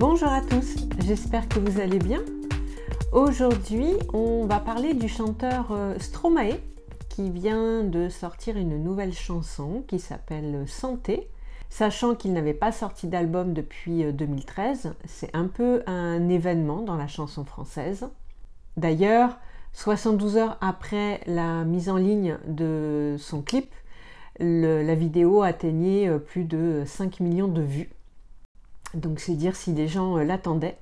Bonjour à tous, j'espère que vous allez bien. Aujourd'hui, on va parler du chanteur euh, Stromae qui vient de sortir une nouvelle chanson qui s'appelle Santé. Sachant qu'il n'avait pas sorti d'album depuis 2013, euh, c'est un peu un événement dans la chanson française. D'ailleurs, 72 heures après la mise en ligne de son clip, la vidéo atteignait euh, plus de 5 millions de vues. Donc c'est dire si les gens euh, l'attendaient.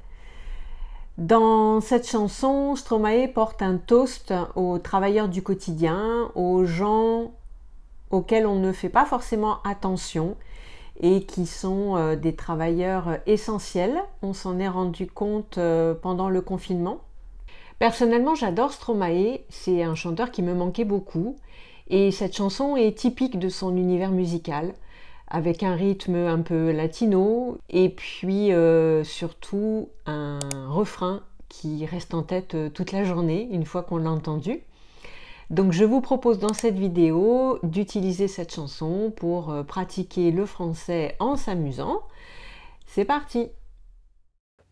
Dans cette chanson, Stromae porte un toast aux travailleurs du quotidien, aux gens auxquels on ne fait pas forcément attention et qui sont euh, des travailleurs essentiels. On s'en est rendu compte pendant le confinement. Personnellement, j'adore Stromae, c'est un chanteur qui me manquait beaucoup et cette chanson est typique de son univers musical avec un rythme un peu latino et puis euh, surtout un refrain qui reste en tête euh, toute la journée une fois qu'on l'a entendu. Donc je vous propose dans cette vidéo d'utiliser cette chanson pour euh, pratiquer le français en s'amusant. C'est parti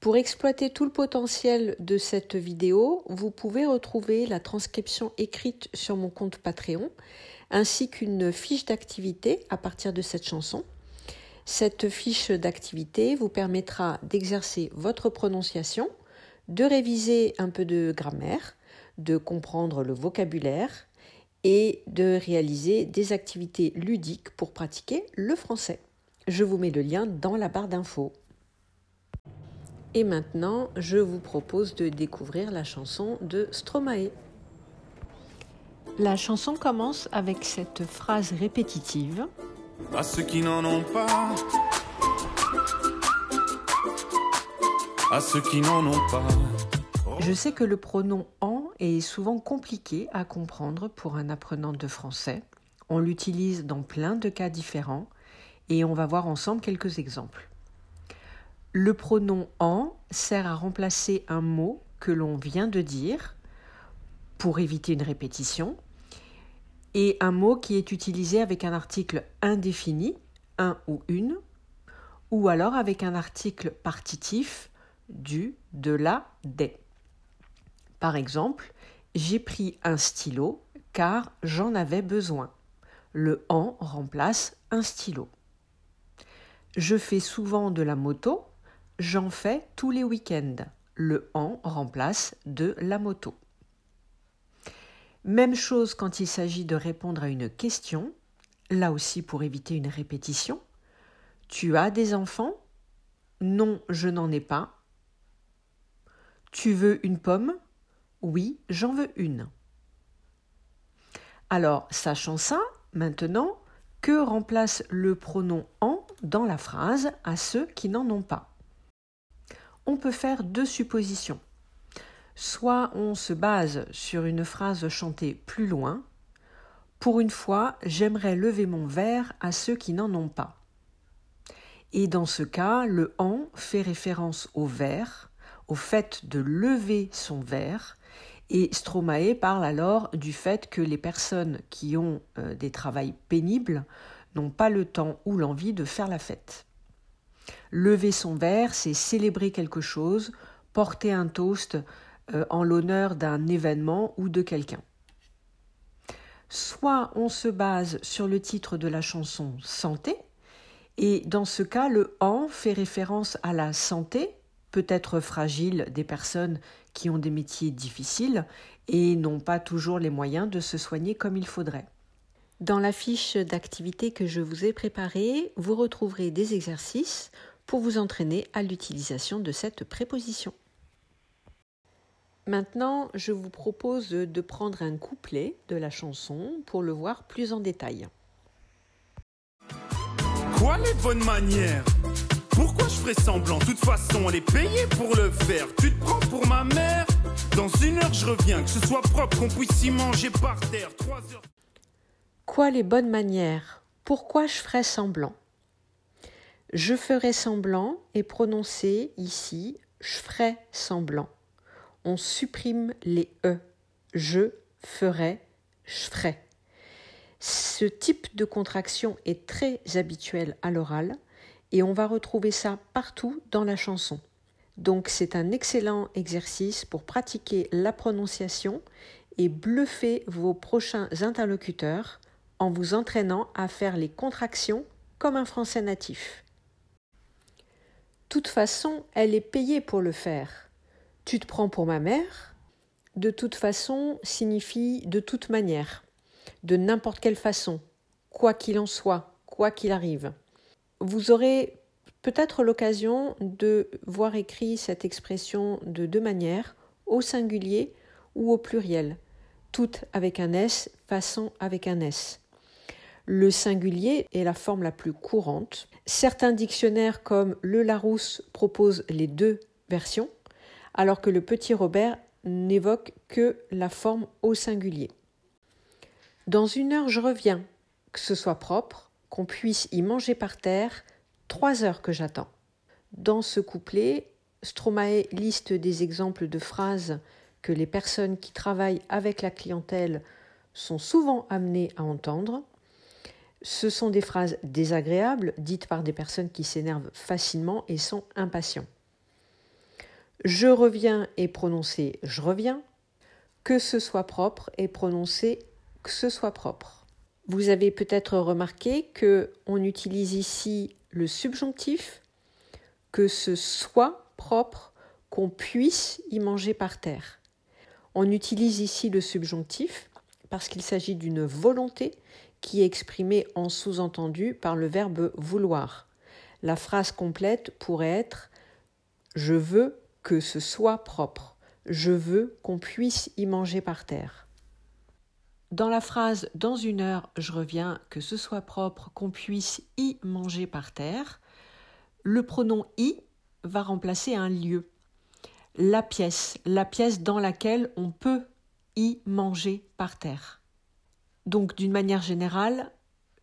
pour exploiter tout le potentiel de cette vidéo, vous pouvez retrouver la transcription écrite sur mon compte Patreon, ainsi qu'une fiche d'activité à partir de cette chanson. Cette fiche d'activité vous permettra d'exercer votre prononciation, de réviser un peu de grammaire, de comprendre le vocabulaire et de réaliser des activités ludiques pour pratiquer le français. Je vous mets le lien dans la barre d'infos. Et maintenant, je vous propose de découvrir la chanson de Stromae. La chanson commence avec cette phrase répétitive. À ceux qui n'en ont pas. À ceux qui n'en ont pas. Je sais que le pronom en est souvent compliqué à comprendre pour un apprenant de français. On l'utilise dans plein de cas différents et on va voir ensemble quelques exemples. Le pronom en sert à remplacer un mot que l'on vient de dire pour éviter une répétition et un mot qui est utilisé avec un article indéfini, un ou une, ou alors avec un article partitif du, de, la, des. Par exemple, j'ai pris un stylo car j'en avais besoin. Le en remplace un stylo. Je fais souvent de la moto J'en fais tous les week-ends. Le en remplace de la moto. Même chose quand il s'agit de répondre à une question, là aussi pour éviter une répétition. Tu as des enfants? Non, je n'en ai pas. Tu veux une pomme? Oui, j'en veux une. Alors, sachant ça, maintenant, que remplace le pronom en dans la phrase à ceux qui n'en ont pas? On peut faire deux suppositions. Soit on se base sur une phrase chantée plus loin. Pour une fois, j'aimerais lever mon verre à ceux qui n'en ont pas. Et dans ce cas, le en fait référence au verre, au fait de lever son verre, et Stromae parle alors du fait que les personnes qui ont euh, des travails pénibles n'ont pas le temps ou l'envie de faire la fête. Lever son verre, c'est célébrer quelque chose, porter un toast euh, en l'honneur d'un événement ou de quelqu'un. Soit on se base sur le titre de la chanson Santé, et dans ce cas, le en fait référence à la santé, peut-être fragile des personnes qui ont des métiers difficiles et n'ont pas toujours les moyens de se soigner comme il faudrait. Dans la fiche d'activité que je vous ai préparée, vous retrouverez des exercices pour vous entraîner à l'utilisation de cette préposition. Maintenant, je vous propose de prendre un couplet de la chanson pour le voir plus en détail. Quoi les bonnes manières? Pourquoi je ferais semblant? De toute façon, on est payé pour le faire. Tu te prends pour ma mère? Dans une heure, je reviens, que ce soit propre, qu'on puisse y manger par terre. Trois heures. Quoi les bonnes manières? Pourquoi je ferais semblant? Je ferai semblant est prononcé ici je ferai semblant. On supprime les e. Je ferai, je ferai. Ce type de contraction est très habituel à l'oral et on va retrouver ça partout dans la chanson. Donc c'est un excellent exercice pour pratiquer la prononciation et bluffer vos prochains interlocuteurs en vous entraînant à faire les contractions comme un français natif. toute façon, elle est payée pour le faire. Tu te prends pour ma mère? De toute façon signifie de toute manière, de n'importe quelle façon, quoi qu'il en soit, quoi qu'il arrive. Vous aurez peut-être l'occasion de voir écrit cette expression de deux manières, au singulier ou au pluriel, toutes avec un S, façon avec un S. Le singulier est la forme la plus courante. Certains dictionnaires comme le Larousse proposent les deux versions, alors que le petit Robert n'évoque que la forme au singulier. Dans une heure, je reviens, que ce soit propre, qu'on puisse y manger par terre, trois heures que j'attends. Dans ce couplet, Stromae liste des exemples de phrases que les personnes qui travaillent avec la clientèle sont souvent amenées à entendre. Ce sont des phrases désagréables dites par des personnes qui s'énervent facilement et sont impatients. Je reviens est prononcé je reviens. Que ce soit propre est prononcé que ce soit propre. Vous avez peut-être remarqué que on utilise ici le subjonctif, que ce soit propre, qu'on puisse y manger par terre. On utilise ici le subjonctif parce qu'il s'agit d'une volonté qui est exprimée en sous-entendu par le verbe vouloir. La phrase complète pourrait être Je veux que ce soit propre. Je veux qu'on puisse y manger par terre. Dans la phrase Dans une heure, je reviens, que ce soit propre, qu'on puisse y manger par terre, le pronom y va remplacer un lieu. La pièce, la pièce dans laquelle on peut y manger par terre. Donc d'une manière générale,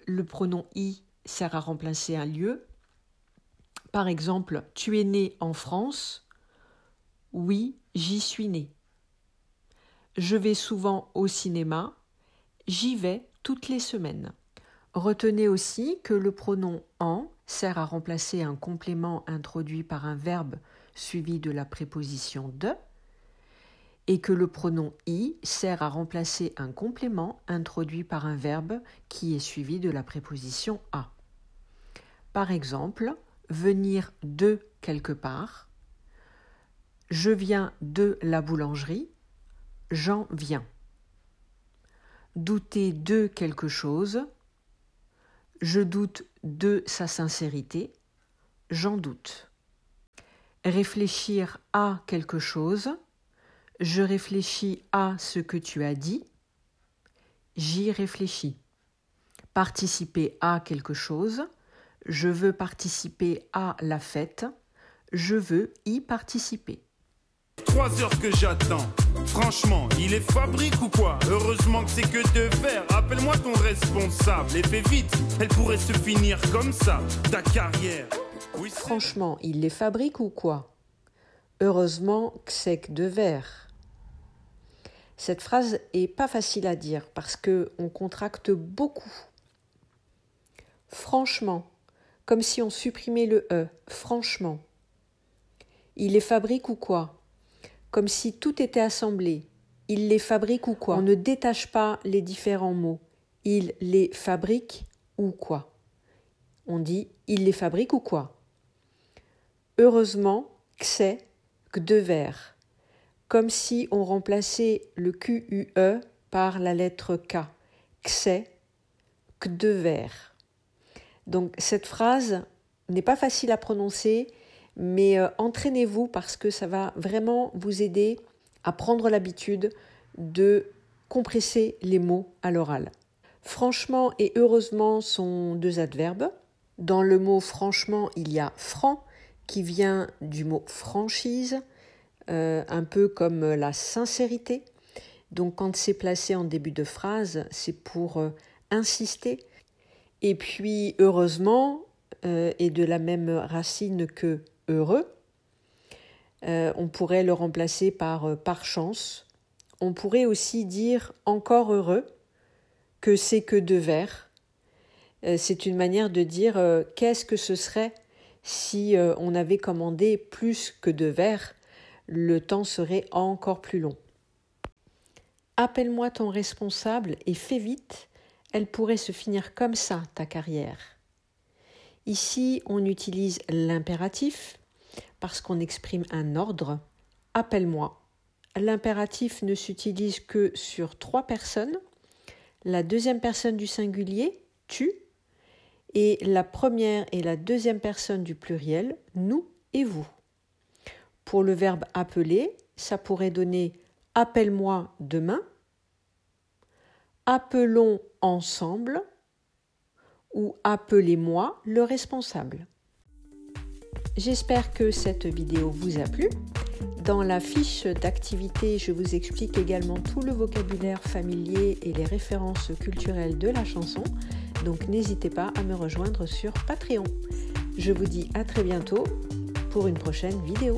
le pronom y sert à remplacer un lieu. Par exemple, tu es né en France. Oui, j'y suis né. Je vais souvent au cinéma. J'y vais toutes les semaines. Retenez aussi que le pronom en sert à remplacer un complément introduit par un verbe suivi de la préposition de et que le pronom i sert à remplacer un complément introduit par un verbe qui est suivi de la préposition a. Par exemple, venir de quelque part, je viens de la boulangerie, j'en viens douter de quelque chose, je doute de sa sincérité, j'en doute. Réfléchir à quelque chose, je réfléchis à ce que tu as dit, j'y réfléchis. Participer à quelque chose, je veux participer à la fête, je veux y participer. Trois heures que j'attends. Franchement, il est fabrique ou quoi? Heureusement que c'est que de verre. Appelle-moi ton responsable et fais vite. Elle pourrait se finir comme ça, ta carrière. Oui, Franchement, il les fabrique ou quoi? Heureusement que c'est que de verre. Cette phrase est pas facile à dire parce que on contracte beaucoup. Franchement, comme si on supprimait le e. Franchement. Il les fabrique ou quoi? Comme si tout était assemblé. Il les fabrique ou quoi? On ne détache pas les différents mots. Il les fabrique ou quoi? On dit il les fabrique ou quoi? Heureusement c'est que de verre, comme si on remplaçait le QUE par la lettre K. c'est que de verre. Donc cette phrase n'est pas facile à prononcer, mais euh, entraînez-vous parce que ça va vraiment vous aider à prendre l'habitude de compresser les mots à l'oral. Franchement et heureusement sont deux adverbes. Dans le mot franchement, il y a franc qui vient du mot franchise, euh, un peu comme la sincérité. Donc quand c'est placé en début de phrase, c'est pour euh, insister. Et puis heureusement est de la même racine que heureux. Euh, on pourrait le remplacer par euh, par chance. On pourrait aussi dire encore heureux, que c'est que de verre. Euh, c'est une manière de dire qu'est-ce que ce serait Si euh, on avait commandé plus que deux verres, le temps serait encore plus long. Appelle-moi ton responsable et fais vite, elle pourrait se finir comme ça, ta carrière. Ici, on utilise l'impératif parce qu'on exprime un ordre. Appelle-moi. L'impératif ne s'utilise que sur trois personnes. La deuxième personne du singulier, tu, et la première et la deuxième personne du pluriel, nous et vous. Pour le verbe appeler, ça pourrait donner appelle-moi demain, appelons ensemble ou appelez-moi le responsable. J'espère que cette vidéo vous a plu. Dans la fiche d'activité, je vous explique également tout le vocabulaire familier et les références culturelles de la chanson, donc n'hésitez pas à me rejoindre sur Patreon. Je vous dis à très bientôt pour une prochaine vidéo.